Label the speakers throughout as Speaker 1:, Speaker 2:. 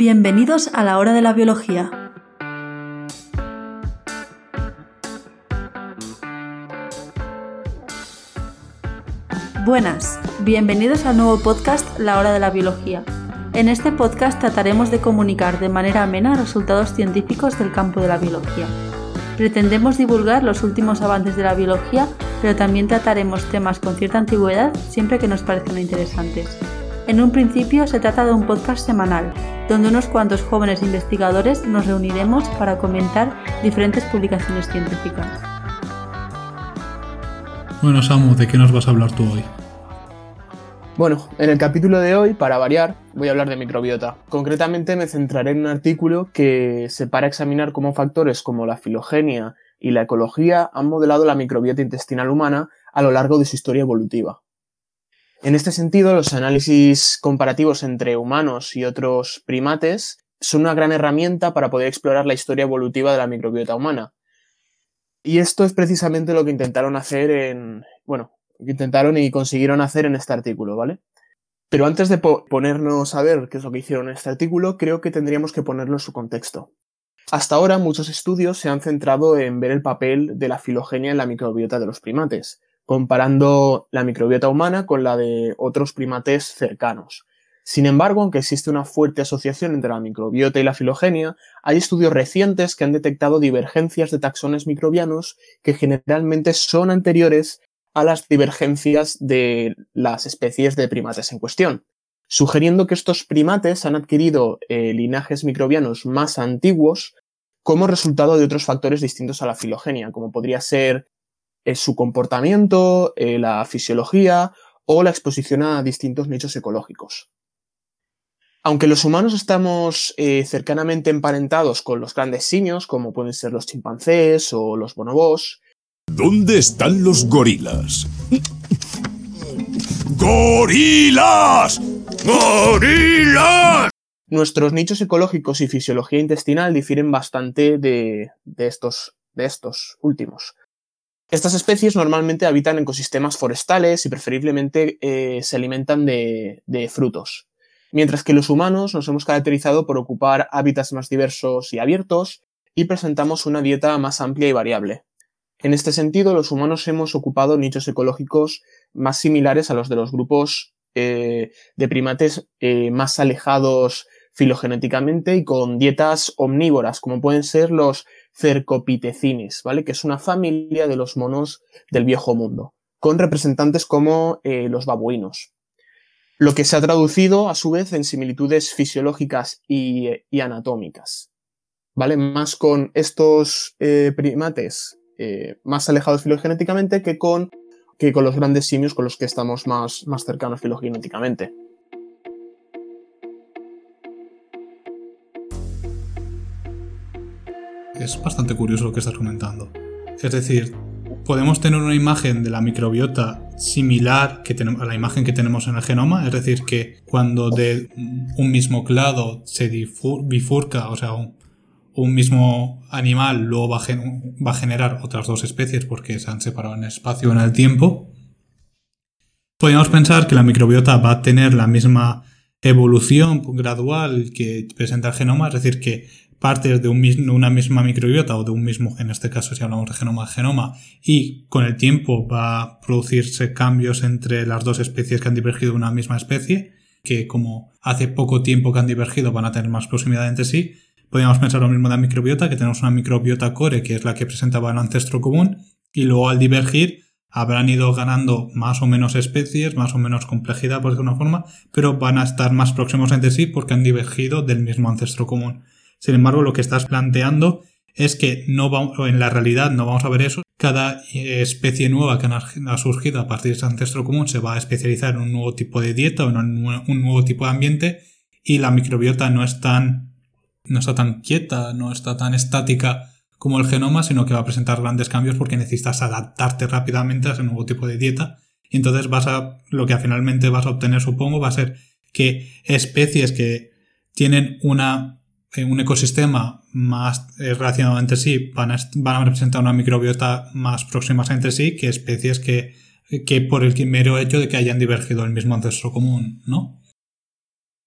Speaker 1: Bienvenidos a la hora de la biología. Buenas, bienvenidos al nuevo podcast La hora de la biología. En este podcast trataremos de comunicar de manera amena resultados científicos del campo de la biología. Pretendemos divulgar los últimos avances de la biología, pero también trataremos temas con cierta antigüedad siempre que nos parezcan interesantes. En un principio se trata de un podcast semanal, donde unos cuantos jóvenes investigadores nos reuniremos para comentar diferentes publicaciones científicas.
Speaker 2: Bueno, Samu, ¿de qué nos vas a hablar tú hoy?
Speaker 3: Bueno, en el capítulo de hoy, para variar, voy a hablar de microbiota. Concretamente me centraré en un artículo que se para examinar cómo factores como la filogenia y la ecología han modelado la microbiota intestinal humana a lo largo de su historia evolutiva. En este sentido, los análisis comparativos entre humanos y otros primates son una gran herramienta para poder explorar la historia evolutiva de la microbiota humana. Y esto es precisamente lo que intentaron hacer en, bueno, intentaron y consiguieron hacer en este artículo, ¿vale? Pero antes de ponernos a ver qué es lo que hicieron en este artículo, creo que tendríamos que ponerlo en su contexto. Hasta ahora muchos estudios se han centrado en ver el papel de la filogenia en la microbiota de los primates, comparando la microbiota humana con la de otros primates cercanos. Sin embargo, aunque existe una fuerte asociación entre la microbiota y la filogenia, hay estudios recientes que han detectado divergencias de taxones microbianos que generalmente son anteriores a las divergencias de las especies de primates en cuestión, sugiriendo que estos primates han adquirido eh, linajes microbianos más antiguos como resultado de otros factores distintos a la filogenia, como podría ser es su comportamiento, eh, la fisiología o la exposición a distintos nichos ecológicos. Aunque los humanos estamos eh, cercanamente emparentados con los grandes simios, como pueden ser los chimpancés o los bonobos,
Speaker 4: ¿Dónde están los gorilas? ¡Gorilas! ¡Gorilas!
Speaker 3: Nuestros nichos ecológicos y fisiología intestinal difieren bastante de, estos, de estos últimos. Estas especies normalmente habitan ecosistemas forestales y preferiblemente eh, se alimentan de, de frutos, mientras que los humanos nos hemos caracterizado por ocupar hábitats más diversos y abiertos y presentamos una dieta más amplia y variable. En este sentido, los humanos hemos ocupado nichos ecológicos más similares a los de los grupos eh, de primates eh, más alejados filogenéticamente y con dietas omnívoras, como pueden ser los cercopitecines, ¿vale? Que es una familia de los monos del viejo mundo, con representantes como eh, los babuinos. Lo que se ha traducido, a su vez, en similitudes fisiológicas y, anatómicas, ¿vale? Más con estos eh, primates eh, más alejados filogenéticamente que con, que con los grandes simios con los que estamos más, más cercanos filogenéticamente.
Speaker 2: Es bastante curioso lo que estás comentando. Es decir, podemos tener una imagen de la microbiota similar que a la imagen que tenemos en el genoma, es decir, que cuando de un mismo clado se bifurca, o sea, un, mismo animal luego va a, generar otras dos especies porque se han separado en el espacio o en el tiempo, podríamos pensar que la microbiota va a tener la misma evolución gradual que presenta el genoma, es decir, que partes de, una misma microbiota o de un mismo, en este caso si hablamos de genoma genoma, y con el tiempo va a producirse cambios entre las dos especies que han divergido de una misma especie, que como hace poco tiempo que han divergido van a tener más proximidad entre sí. Podríamos pensar lo mismo de la microbiota, que tenemos una microbiota core, que es la que presentaba el ancestro común, y luego al divergir habrán ido ganando más o menos especies, más o menos complejidad por alguna forma, pero van a estar más próximos entre sí porque han divergido del mismo ancestro común. Sin embargo, lo que estás planteando es que no vamos, en la realidad no vamos a ver eso. Cada eh, especie nueva que ha surgido a partir de ese ancestro común se va a especializar en un nuevo tipo de dieta o en un nuevo tipo de ambiente y la microbiota no es tan, no está tan quieta, no está tan estática como el genoma, sino que va a presentar grandes cambios porque necesitas adaptarte rápidamente a ese nuevo tipo de dieta. Y entonces vas a, lo que finalmente vas a obtener, supongo, va a ser que especies que tienen una en un ecosistema más eh, relacionado entre sí van a, van a representar una microbiota más próxima entre sí que especies que, que por el mero hecho de que hayan divergido el mismo ancestro común, ¿no?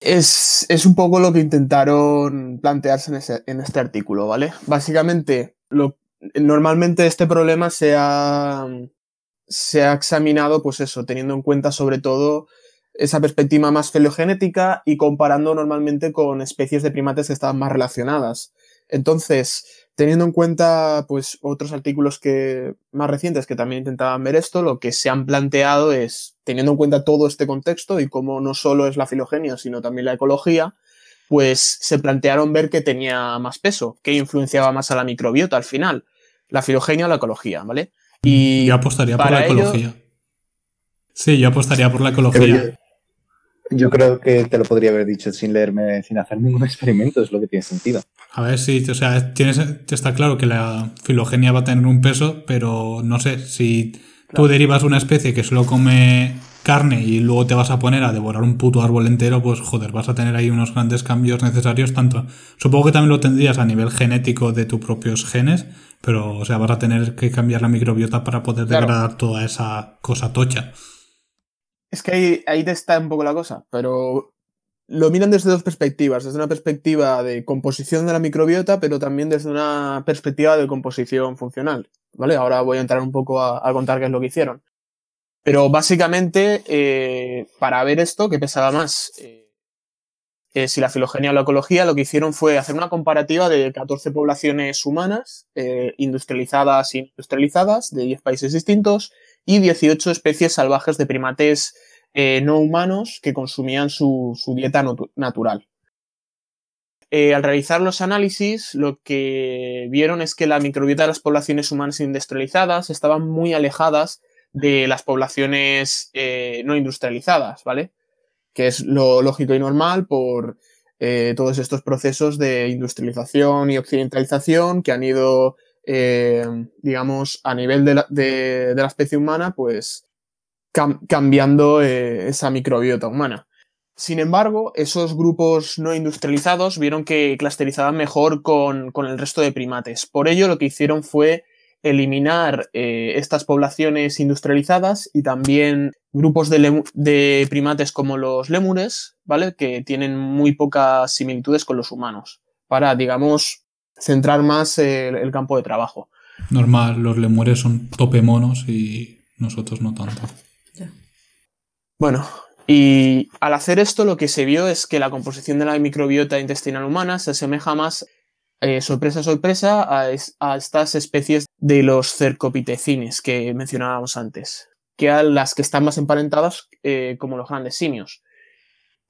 Speaker 3: Es, es un poco lo que intentaron plantearse en, en este artículo, ¿vale? Básicamente, lo, normalmente este problema se ha, se ha examinado, pues eso, teniendo en cuenta sobre todo esa perspectiva más filogenética y comparando normalmente con especies de primates que estaban más relacionadas. Entonces, teniendo en cuenta pues otros artículos que más recientes que también intentaban ver esto, lo que se han planteado es teniendo en cuenta todo este contexto y cómo no solo es la filogenia, sino también la ecología, pues se plantearon ver que tenía más peso, que influenciaba más a la microbiota al final, la filogenia o la ecología, ¿vale? Y
Speaker 2: yo apostaría por la
Speaker 3: ello-
Speaker 2: ecología. Sí, yo apostaría por la
Speaker 5: Pero
Speaker 2: ecología.
Speaker 5: Yo, creo que te lo podría haber dicho sin leerme, sin hacer ningún experimento, es lo que tiene sentido.
Speaker 2: A ver si, o sea, tienes, está claro que la filogenia va a tener un peso, pero no sé, si tú derivas una especie que solo come carne y luego te vas a poner a devorar un puto árbol entero, pues joder, vas a tener ahí unos grandes cambios necesarios, tanto. Supongo que también lo tendrías a nivel genético de tus propios genes, pero, o sea, vas a tener que cambiar la microbiota para poder
Speaker 3: Claro.
Speaker 2: degradar toda esa cosa tocha.
Speaker 3: Es que ahí, ahí está un poco la cosa, pero lo miran desde dos perspectivas, desde una perspectiva de composición de la microbiota, pero también desde una perspectiva de composición funcional, ¿vale? Ahora voy a entrar un poco a, contar qué es lo que hicieron. Pero básicamente, eh, para ver esto, que pesaba más, eh, eh, si la filogenia o la ecología, lo que hicieron fue hacer una comparativa de 14 poblaciones humanas, industrializadas e industrializadas, de 10 países distintos, y 18 especies salvajes de primates eh, no humanos que consumían su, su dieta natu- natural. Eh, al realizar los análisis, lo que vieron es que la microbiota de las poblaciones humanas industrializadas estaban muy alejadas de las poblaciones eh, no industrializadas, ¿vale? Que es lo lógico y normal por todos estos procesos de industrialización y occidentalización que han ido eh, digamos, a nivel de la, de, la especie humana, pues cam cambiando eh, esa microbiota humana. Sin embargo, esos grupos no industrializados vieron que clusterizaban mejor con, con el resto de primates. Por ello, lo que hicieron fue eliminar eh, estas poblaciones industrializadas y también grupos de, de primates como los lémures, ¿vale? Que tienen muy pocas similitudes con los humanos, para, digamos, centrar más el, el campo de trabajo.
Speaker 2: Normal, los lemures son tope monos y nosotros no tanto.
Speaker 3: Bueno, y al hacer esto lo que se vio es que la composición de la microbiota intestinal humana se asemeja más, eh, sorpresa, sorpresa, a, es- a estas especies de los cercopitecines que mencionábamos antes, que a las que están más emparentadas eh, como los grandes simios.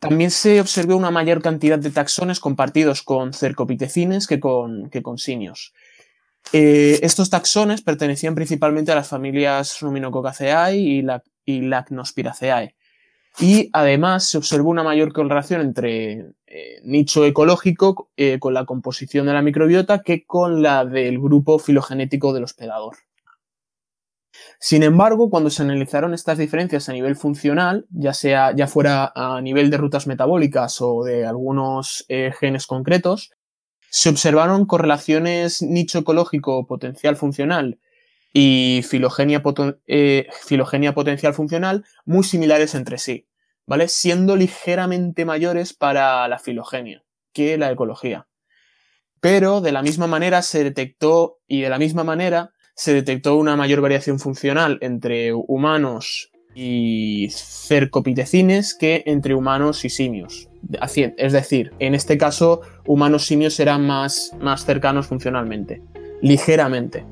Speaker 3: También se observó una mayor cantidad de taxones compartidos con cercopitecines que con, que con simios. Eh, estos taxones pertenecían principalmente a las familias Ruminococaceae y, la, y Lacnospiraceae. Y además se observó una mayor correlación entre eh, nicho ecológico eh, con la composición de la microbiota que con la del grupo filogenético del hospedador. Sin embargo, cuando se analizaron estas diferencias a nivel funcional, ya sea ya fuera a nivel de rutas metabólicas o de algunos eh, genes concretos, se observaron correlaciones nicho ecológico potencial funcional y filogenia, eh, filogenia potencial funcional muy similares entre sí, ¿vale? Siendo ligeramente mayores para la filogenia que la ecología. Pero de la misma manera se detectó, y de la misma manera se detectó una mayor variación funcional entre humanos y cercopitecines que entre humanos y simios. Es decir, en este caso, humanos simios eran más, más cercanos funcionalmente, ligeramente.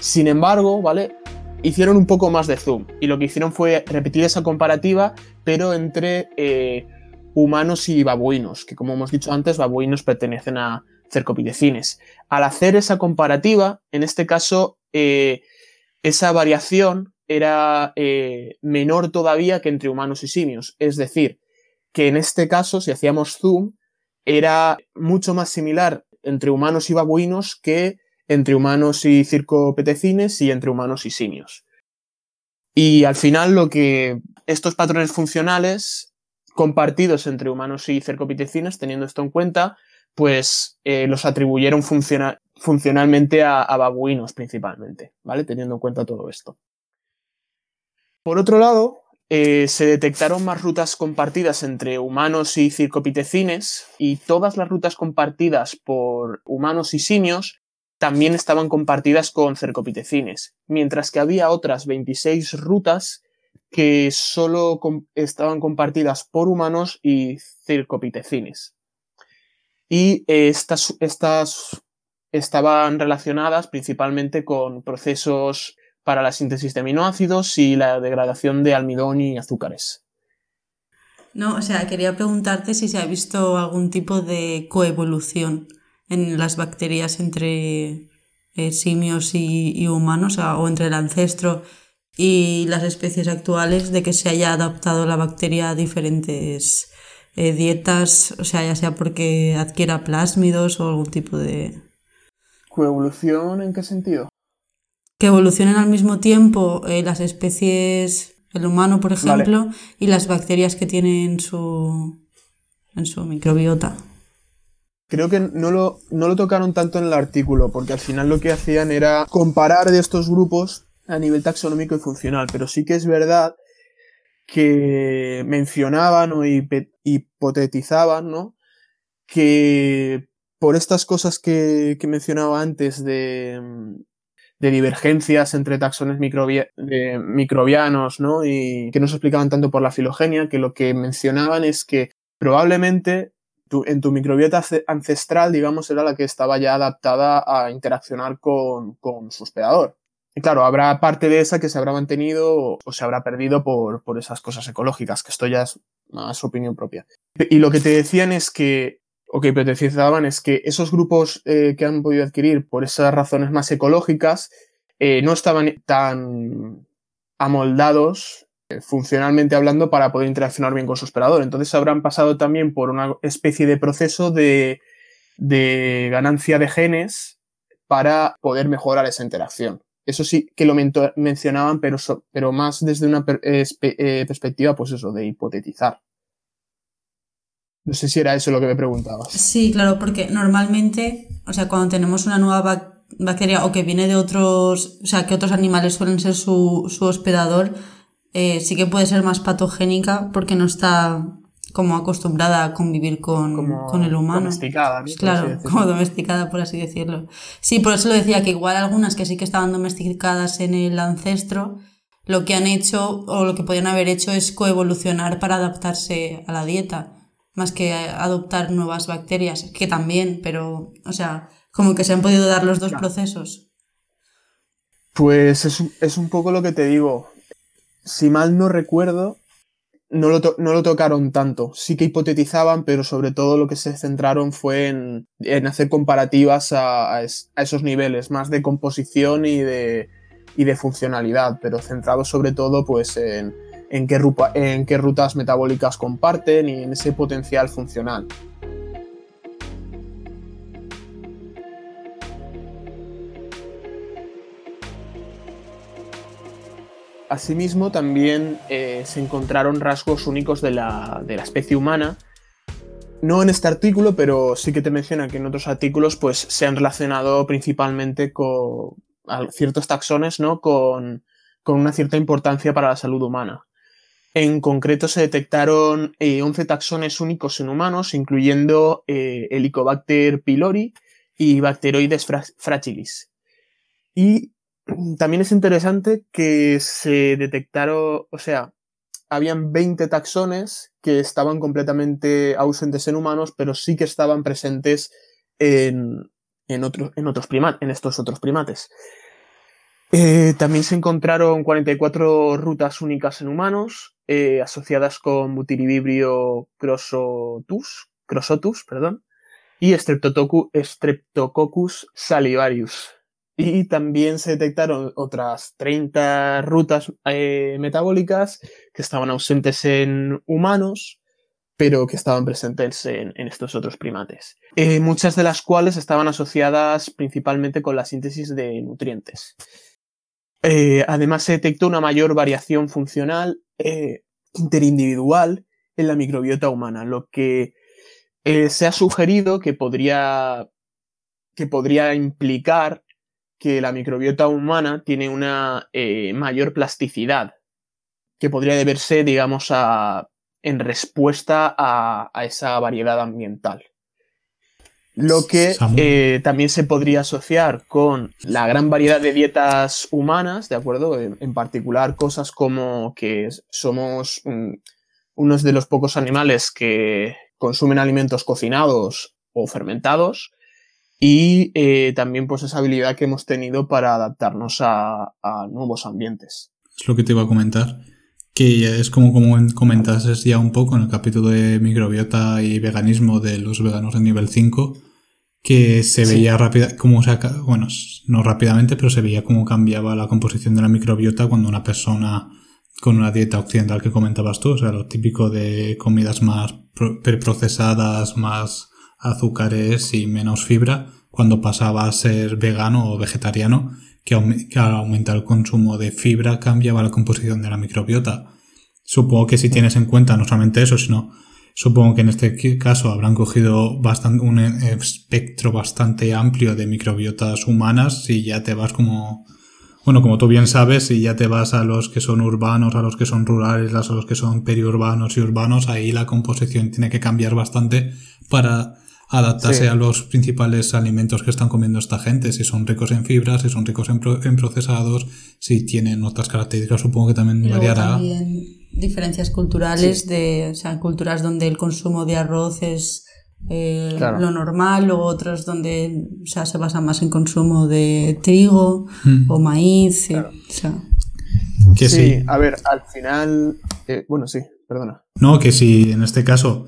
Speaker 3: Sin embargo, ¿vale? Hicieron un poco más de zoom y lo que hicieron fue repetir esa comparativa, pero entre eh, humanos y babuinos, que como hemos dicho antes, babuinos pertenecen a cercopitecines. Al hacer esa comparativa, en este caso, eh, esa variación era eh, menor todavía que entre humanos y simios. Es decir, que en este caso, si hacíamos zoom, era mucho más similar entre humanos y babuinos que entre humanos y circopetecines y entre humanos y simios. Y al final lo que estos patrones funcionales compartidos entre humanos y cercopitecines, teniendo esto en cuenta, pues eh, los atribuyeron funciona- funcionalmente a, a babuinos principalmente, ¿vale? Teniendo en cuenta todo esto. Por otro lado, eh, se detectaron más rutas compartidas entre humanos y circopitecines y todas las rutas compartidas por humanos y simios también estaban compartidas con cercopitecines, mientras que había otras 26 rutas que solo estaban compartidas por humanos y circopitecines. Y estas, estas estaban relacionadas principalmente con procesos para la síntesis de aminoácidos y la degradación de almidón y azúcares.
Speaker 1: No, o sea, quería preguntarte si se ha visto algún tipo de coevolución en las bacterias entre eh, simios y, humanos, o, entre el ancestro y las especies actuales, de que se haya adaptado la bacteria a diferentes eh, dietas, o sea, ya sea porque adquiera plásmidos o algún tipo de...
Speaker 3: ¿Coevolución en qué sentido?
Speaker 1: que evolucionen al mismo tiempo eh, las especies, el humano, por ejemplo, y las bacterias que tienen en su, en su microbiota.
Speaker 3: Creo que no lo, no lo tocaron tanto en el artículo, porque al final lo que hacían era comparar de estos grupos a nivel taxonómico y funcional, pero sí que es verdad que mencionaban o hipotetizaban, ¿no? Que por estas cosas que, mencionaba antes de, divergencias entre taxones microbianos, ¿no? Y que no se explicaban tanto por la filogenia, que lo que mencionaban es que probablemente en tu microbiota ancestral, digamos, era la que estaba ya adaptada a interaccionar con, su hospedador. Claro, habrá parte de esa que se habrá mantenido o, se habrá perdido por, por, esas cosas ecológicas, que esto ya es más opinión propia. Y lo que te decían es que o que hipotetizaban es que esos grupos eh, que han podido adquirir por esas razones más ecológicas eh, no estaban tan amoldados eh, funcionalmente hablando para poder interaccionar bien con su operador. Entonces habrán pasado también por una especie de proceso de, ganancia de genes para poder mejorar esa interacción. Eso sí que lo mencionaban, pero, pero más desde una perspectiva, pues eso, de hipotetizar. No sé si era eso lo que me preguntabas.
Speaker 1: Sí, claro, porque normalmente, o sea, cuando tenemos una nueva bacteria o que viene de otros, o sea, que otros animales suelen ser su, hospedador, eh, sí que puede ser más patogénica porque no está como acostumbrada a convivir con, el humano.
Speaker 3: Domesticada,
Speaker 1: Claro, como domesticada, por así decirlo. Sí, por eso lo decía que igual algunas que sí que estaban domesticadas en el ancestro, lo que han hecho o lo que podían haber hecho es coevolucionar para adaptarse a la dieta más que adoptar nuevas bacterias, que también, pero, o sea, como que se han podido dar los dos procesos.
Speaker 3: Pues es, un poco lo que te digo. Si mal no recuerdo, no lo, no lo, tocaron tanto. Sí que hipotetizaban, pero sobre todo lo que se centraron fue en, hacer comparativas a, a, esos niveles, más de composición y de, y de funcionalidad, pero centrado sobre todo pues en, en qué, en qué rutas metabólicas comparten y en ese potencial funcional. Asimismo, también eh, se encontraron rasgos únicos de la, especie humana. No en este artículo, pero sí que te menciona que en otros artículos pues, se han relacionado principalmente con ciertos taxones ¿no? con, con una cierta importancia para la salud humana. En concreto se detectaron 11 eh, taxones únicos en humanos, incluyendo eh, Helicobacter pylori y Bacteroides fragilis. Y también es interesante que se detectaron, o sea, habían 20 taxones que estaban completamente ausentes en humanos, pero sí que estaban presentes en, en, en, otros en estos otros primates. Eh, también se encontraron 44 rutas únicas en humanos, eh, asociadas con Butiribibrio crossotus, crossotus perdón, y Streptococcus salivarius. Y también se detectaron otras 30 rutas eh, metabólicas que estaban ausentes en humanos, pero que estaban presentes en, estos otros primates. muchas de las cuales estaban asociadas principalmente con la síntesis de nutrientes. Eh, además, se detectó una mayor variación funcional eh, interindividual en la microbiota humana, lo que eh, se ha sugerido que podría, que podría implicar que la microbiota humana tiene una mayor plasticidad que podría deberse, digamos, a, en respuesta a, a esa variedad ambiental. Lo que eh, también se podría asociar con la gran variedad de dietas humanas, ¿de acuerdo? En, en particular cosas como que somos unos de los pocos animales que consumen alimentos cocinados o fermentados y eh, también pues esa habilidad que hemos tenido para adaptarnos a, a nuevos ambientes.
Speaker 2: Es lo que te iba a comentar. Que es como, como comentases ya un poco en el capítulo de microbiota y veganismo de los veganos de nivel 5, que se
Speaker 3: Sí.
Speaker 2: veía rápida, como se aca- bueno, no rápidamente, pero se veía cómo cambiaba la composición de la microbiota cuando una persona con una dieta occidental que comentabas tú, o sea, lo típico de comidas más pro- preprocesadas, más azúcares y menos fibra, cuando pasaba a ser vegano o vegetariano, que, al aumentar el consumo de fibra cambiaba la composición de la microbiota. Supongo que si tienes en cuenta no solamente eso, sino supongo que en este caso habrán cogido bastante, un eh, espectro bastante amplio de microbiotas humanas y ya te vas como, bueno, como tú bien sabes, si ya te vas a los que son urbanos, a los que son rurales, a los que son periurbanos y urbanos, ahí la composición tiene que cambiar bastante para adaptarse
Speaker 3: Sí.
Speaker 2: a los principales alimentos que están comiendo esta gente, si son ricos en fibras, si son ricos en, pro- en procesados, si tienen otras características, supongo que también
Speaker 1: luego
Speaker 2: variará.
Speaker 1: también diferencias culturales de, o sea, culturas donde el consumo de arroz es eh,
Speaker 3: Claro.
Speaker 1: lo normal, luego otras donde o sea, se basa más en consumo de trigo
Speaker 2: Mm.
Speaker 1: o maíz. eh, o sea,
Speaker 2: Que
Speaker 3: sí,
Speaker 2: sí.
Speaker 3: a ver, al final. eh, bueno, sí, perdona.
Speaker 2: No, que si en este caso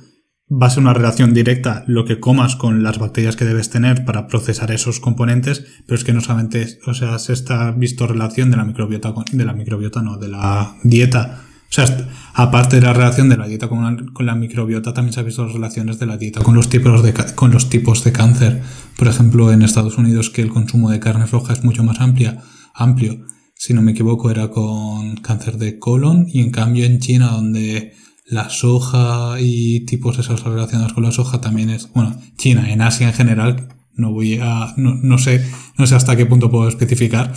Speaker 2: va a ser una relación directa lo que comas con las bacterias que debes tener para procesar esos componentes, pero es que no solamente, o sea, se está visto relación de la microbiota con, de la microbiota, no, de la dieta. O sea, aparte de la relación de la dieta con la, con la microbiota, también se han visto las relaciones de la dieta con los tipos de con los tipos de cáncer. Por ejemplo, en Estados Unidos que el consumo de carne roja es mucho más amplia, amplio. Si no me equivoco, era con cáncer de colon y en cambio en China donde la soja y tipos esos relacionados con la soja también es, bueno, China, en Asia en general, no voy a, no, no sé, no sé hasta qué punto puedo especificar,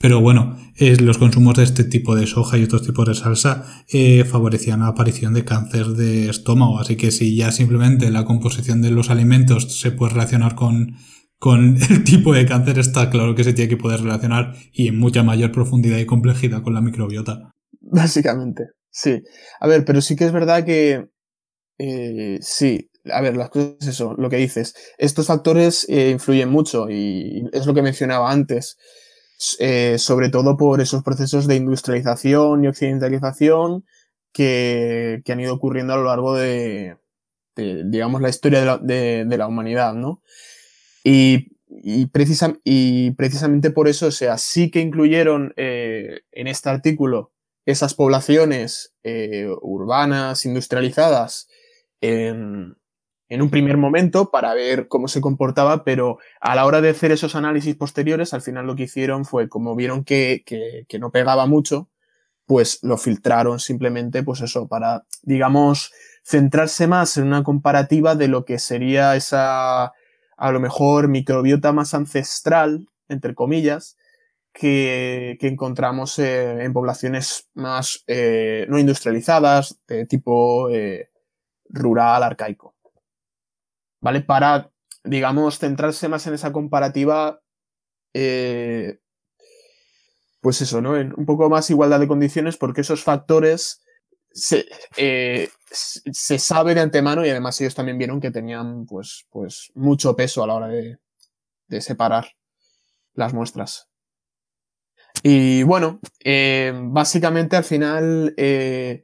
Speaker 2: pero bueno, es, los consumos de este tipo de soja y otros tipos de salsa eh, favorecían la aparición de cáncer de estómago, así que si ya simplemente la composición de los alimentos se puede relacionar con, con el tipo de cáncer, está claro que se tiene que poder relacionar y en mucha mayor profundidad y complejidad con la microbiota.
Speaker 3: Básicamente, sí. A ver, pero sí que es verdad que. eh, sí, a ver, las cosas es eso, lo que dices. Estos factores eh, influyen mucho y es lo que mencionaba antes. Eh, sobre todo por esos procesos de industrialización y occidentalización que, que han ido ocurriendo a lo largo de, de, digamos, la historia de la, de, la humanidad, ¿no? Y, y, y precisamente por eso, o sea, sí que incluyeron en este artículo esas poblaciones eh, urbanas, industrializadas, en, un primer momento para ver cómo se comportaba, pero a la hora de hacer esos análisis posteriores, al final lo que hicieron fue, como vieron que, que no pegaba mucho, pues lo filtraron simplemente, pues eso, para, digamos, centrarse más en una comparativa de lo que sería esa, a lo mejor, microbiota más ancestral, entre comillas, que, encontramos eh, en poblaciones más eh, no industrializadas, de tipo eh, rural, arcaico. ¿Vale? Para, digamos, centrarse más en esa comparativa, pues eso, ¿no? En un poco más igualdad de condiciones, porque esos factores se, se sabe de antemano y además ellos también vieron que tenían, pues, pues, mucho peso a la hora de, de separar las muestras. Y bueno, eh, básicamente al final eh,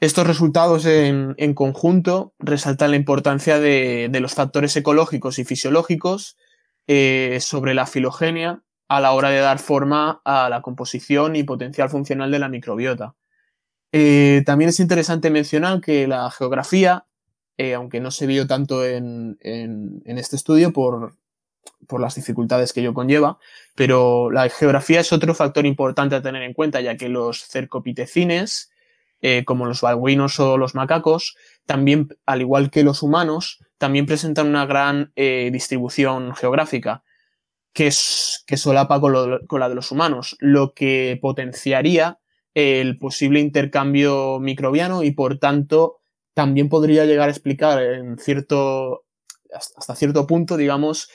Speaker 3: estos resultados en, en, conjunto resaltan la importancia de, de, los factores ecológicos y fisiológicos eh, sobre la filogenia a la hora de dar forma a la composición y potencial funcional de la microbiota. También es interesante mencionar que la geografía, aunque no se vio tanto en, en este estudio por, por las dificultades que ello conlleva, pero la geografía es otro factor importante a tener en cuenta, ya que los cercopitecines, eh, como los babuinos o los macacos, también, al igual que los humanos, también presentan una gran eh, distribución geográfica, que, es, que solapa con, con, la de los humanos, lo que potenciaría el posible intercambio microbiano y por tanto también podría llegar a explicar en cierto, hasta cierto punto, digamos,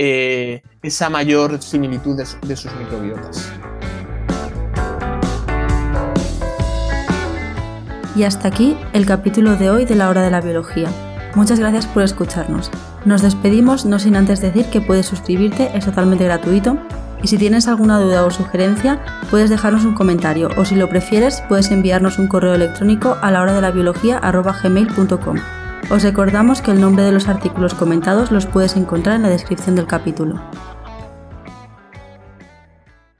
Speaker 3: eh, esa mayor similitud de, sus microbiotas.
Speaker 1: Y hasta aquí el capítulo de hoy de la hora de la biología. Muchas gracias por escucharnos. Nos despedimos no sin antes decir que puedes suscribirte, es totalmente gratuito. Y si tienes alguna duda o sugerencia, puedes dejarnos un comentario o si lo prefieres, puedes enviarnos un correo electrónico a la hora de la biología Os recordamos que el nombre de los artículos comentados los puedes encontrar en la descripción del capítulo.